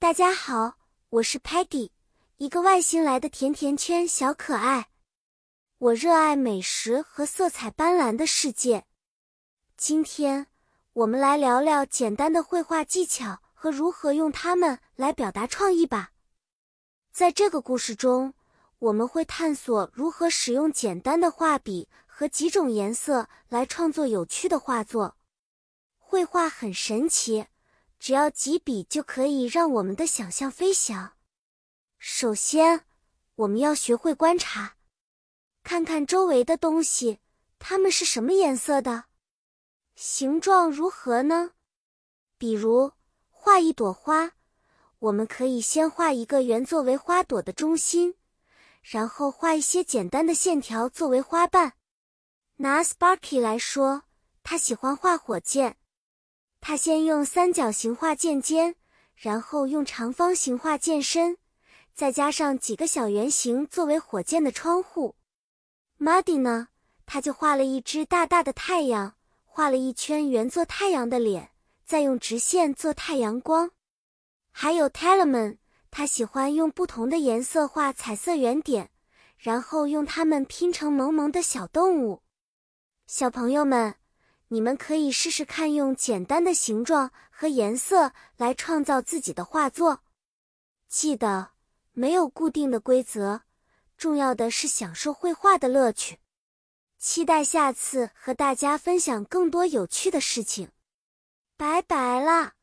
大家好，我是 Patty，一个外星来的甜甜圈小可爱。我热爱美食和色彩斑斓的世界。今天我们来聊聊简单的绘画技巧和如何用它们来表达创意吧。在这个故事中，我们会探索如何使用简单的画笔和几种颜色来创作有趣的画作。绘画很神奇。只要几笔就可以让我们的想象飞翔。首先，我们要学会观察，看看周围的东西，它们是什么颜色的，形状如何呢？比如画一朵花，我们可以先画一个圆作为花朵的中心，然后画一些简单的线条作为花瓣。拿 Sparky 来说，他喜欢画火箭。他先用三角形画剑尖，然后用长方形画剑身，再加上几个小圆形作为火箭的窗户。Muddy 呢，他就画了一只大大的太阳，画了一圈圆做太阳的脸，再用直线做太阳光。还有 Talman，他喜欢用不同的颜色画彩色圆点，然后用它们拼成萌萌的小动物。小朋友们。你们可以试试看，用简单的形状和颜色来创造自己的画作。记得，没有固定的规则，重要的是享受绘画的乐趣。期待下次和大家分享更多有趣的事情。拜拜了。